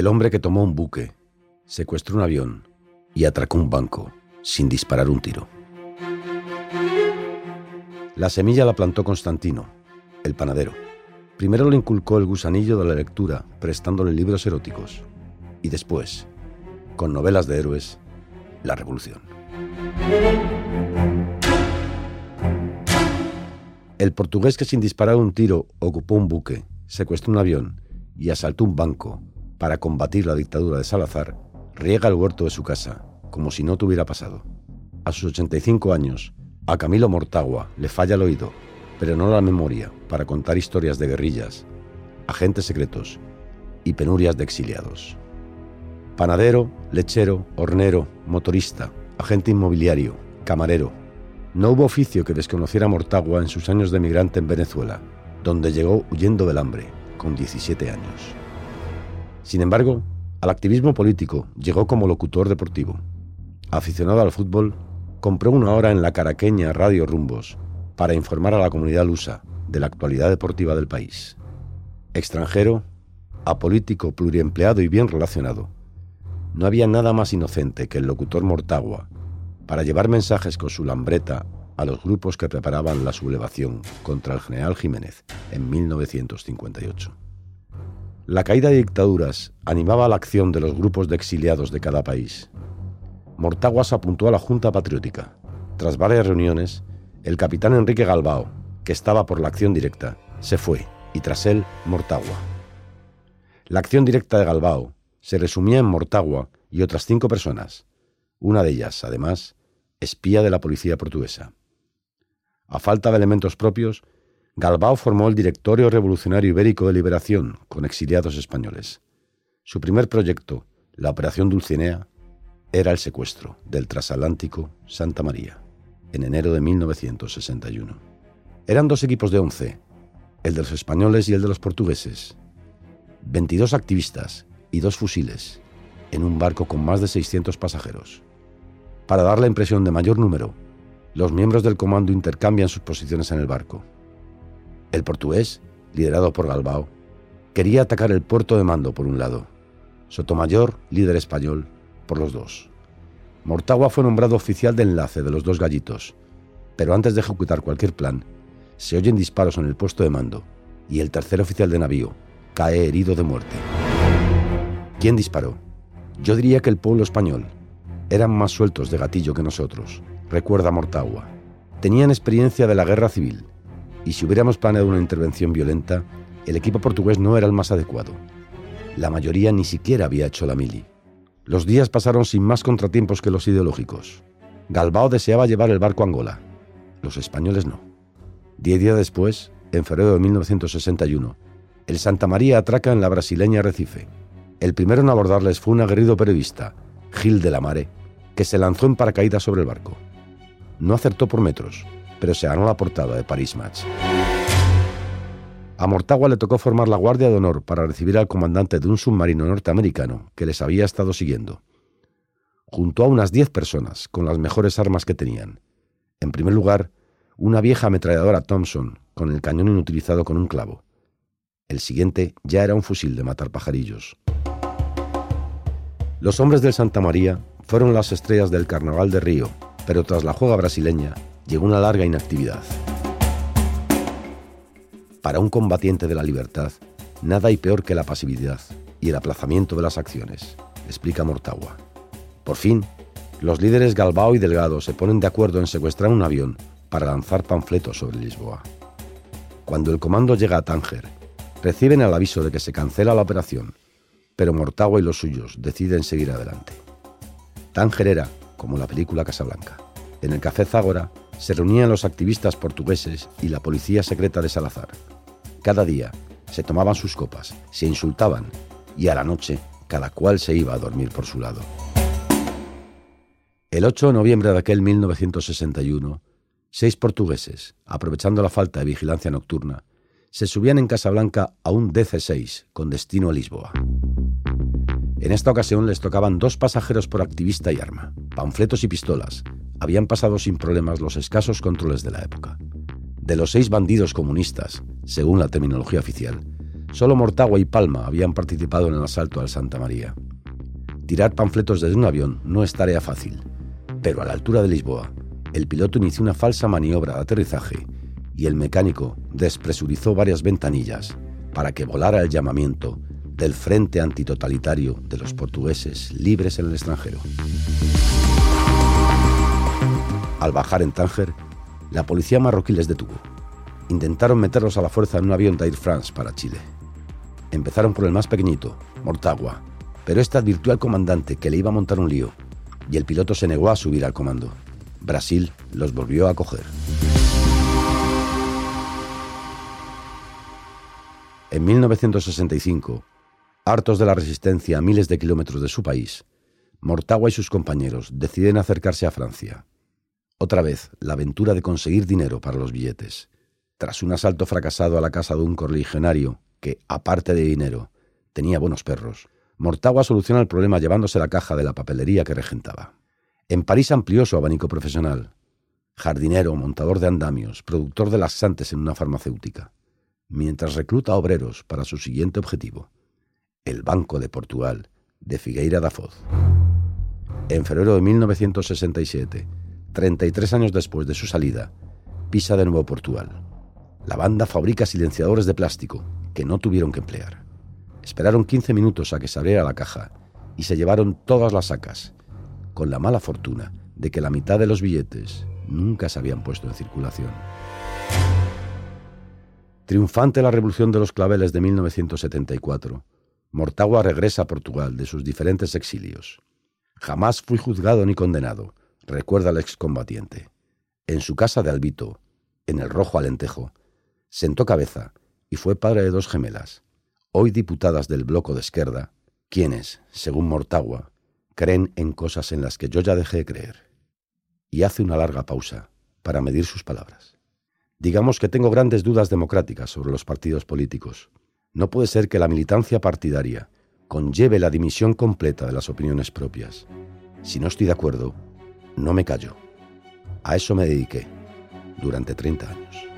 El hombre que tomó un buque, secuestró un avión y atracó un banco sin disparar un tiro. La semilla la plantó Constantino, el panadero. Primero le inculcó el gusanillo de la lectura, prestándole libros eróticos. Y después, con novelas de héroes, la revolución. El portugués que sin disparar un tiro ocupó un buque, secuestró un avión y asaltó un banco para combatir la dictadura de Salazar, riega el huerto de su casa, como si no tuviera pasado. A sus 85 años, a Camilo Mortagua le falla el oído, pero no la memoria para contar historias de guerrillas, agentes secretos y penurias de exiliados. Panadero, lechero, hornero, motorista, agente inmobiliario, camarero. No hubo oficio que desconociera Mortagua en sus años de migrante en Venezuela, donde llegó huyendo del hambre, con 17 años. Sin embargo, al activismo político llegó como locutor deportivo. Aficionado al fútbol, compró una hora en la caraqueña Radio Rumbos para informar a la comunidad lusa de la actualidad deportiva del país. Extranjero, apolítico, pluriempleado y bien relacionado, no había nada más inocente que el locutor Mortagua para llevar mensajes con su lambreta a los grupos que preparaban la sublevación contra el general Jiménez en 1958. La caída de dictaduras animaba la acción de los grupos de exiliados de cada país Mortaguas apuntó a la Junta Patriótica. Tras varias reuniones, el capitán Enrique Galbao, que estaba por la acción directa, se fue y tras él Mortagua. La acción directa de Galbao se resumía en Mortagua y otras cinco personas, una de ellas, además, espía de la policía portuguesa. A falta de elementos propios, Galbao formó el Directorio Revolucionario Ibérico de Liberación con exiliados españoles. Su primer proyecto, la Operación Dulcinea, era el secuestro del transatlántico Santa María, en enero de 1961. Eran dos equipos de once, el de los españoles y el de los portugueses. 22 activistas y dos fusiles, en un barco con más de 600 pasajeros. Para dar la impresión de mayor número, los miembros del comando intercambian sus posiciones en el barco. El portugués, liderado por Galbao, quería atacar el puerto de mando por un lado. Sotomayor, líder español, por los dos. Mortagua fue nombrado oficial de enlace de los dos gallitos, pero antes de ejecutar cualquier plan, se oyen disparos en el puesto de mando y el tercer oficial de navío cae herido de muerte. ¿Quién disparó? Yo diría que el pueblo español. Eran más sueltos de gatillo que nosotros, recuerda Mortagua. Tenían experiencia de la guerra civil, y si hubiéramos planeado una intervención violenta, el equipo portugués no era el más adecuado. La mayoría ni siquiera había hecho la mili. Los días pasaron sin más contratiempos que los ideológicos. Galbao deseaba llevar el barco a Angola. Los españoles no. Diez días después, en febrero de 1961, el Santa María atraca en la brasileña Recife. El primero en abordarles fue un aguerrido periodista, Gil de la Mare, que se lanzó en paracaídas sobre el barco. No acertó por metros, pero se ganó la portada de Paris Match. A Mortagua le tocó formar la Guardia de Honor para recibir al comandante de un submarino norteamericano que les había estado siguiendo. Juntó a unas diez personas con las mejores armas que tenían. En primer lugar, una vieja ametralladora Thompson con el cañón inutilizado con un clavo. El siguiente ya era un fusil de matar pajarillos. Los hombres del Santa María fueron las estrellas del Carnaval de Río, pero tras la juega brasileña llegó una larga inactividad. Para un combatiente de la libertad, nada hay peor que la pasividad y el aplazamiento de las acciones, explica Mortagua. Por fin, los líderes Galbao y Delgado se ponen de acuerdo en secuestrar un avión para lanzar panfletos sobre Lisboa. Cuando el comando llega a Tánger, reciben el aviso de que se cancela la operación, pero Mortagua y los suyos deciden seguir adelante. Tánger era como la película Casablanca. En el Café Zágora se reunían los activistas portugueses y la policía secreta de Salazar. Cada día se tomaban sus copas, se insultaban y a la noche cada cual se iba a dormir por su lado. El 8 de noviembre de aquel 1961, seis portugueses, aprovechando la falta de vigilancia nocturna, se subían en Casablanca a un DC-6 con destino a Lisboa. En esta ocasión les tocaban dos pasajeros por activista y arma, panfletos y pistolas, habían pasado sin problemas los escasos controles de la época. De los seis bandidos comunistas, según la terminología oficial, Solo Mortagua y Palma habían participado en el asalto al Santa María. Tirar panfletos desde un avión no es tarea fácil, pero a la altura de Lisboa, el piloto inició una falsa maniobra de aterrizaje y el mecánico despresurizó varias ventanillas para que volara el llamamiento del Frente Antitotalitario de los portugueses libres en el extranjero. Al bajar en Tánger, la policía marroquí les detuvo. Intentaron meterlos a la fuerza en un avión de Air France para Chile. Empezaron por el más pequeñito, Mortagua, pero este advirtió al comandante que le iba a montar un lío y el piloto se negó a subir al comando. Brasil los volvió a coger. En 1965, hartos de la resistencia a miles de kilómetros de su país, Mortagua y sus compañeros deciden acercarse a Francia. Otra vez, la aventura de conseguir dinero para los billetes. Tras un asalto fracasado a la casa de un correligionario que, aparte de dinero, tenía buenos perros, Mortagua soluciona el problema llevándose la caja de la papelería que regentaba. En París amplió su abanico profesional. Jardinero, montador de andamios, productor de laxantes en una farmacéutica, mientras recluta obreros para su siguiente objetivo, el Banco de Portugal de Figueira da Foz. En febrero de 1967, 33 años después de su salida, pisa de nuevo Portugal. La banda fabrica silenciadores de plástico que no tuvieron que emplear. Esperaron 15 minutos a que se abriera la caja y se llevaron todas las sacas, con la mala fortuna de que la mitad de los billetes nunca se habían puesto en circulación. Triunfante la revolución de los claveles de 1974, Mortagua regresa a Portugal de sus diferentes exilios. Jamás fui juzgado ni condenado, recuerda el excombatiente. En su casa de Albito, en el Rojo Alentejo, sentó cabeza y fue padre de dos gemelas, hoy diputadas del bloco de izquierda, quienes, según Mortagua, creen en cosas en las que yo ya dejé de creer. Y hace una larga pausa para medir sus palabras. Digamos que tengo grandes dudas democráticas sobre los partidos políticos. No puede ser que la militancia partidaria conlleve la dimisión completa de las opiniones propias. Si no estoy de acuerdo, no me callo. A eso me dediqué durante 30 años.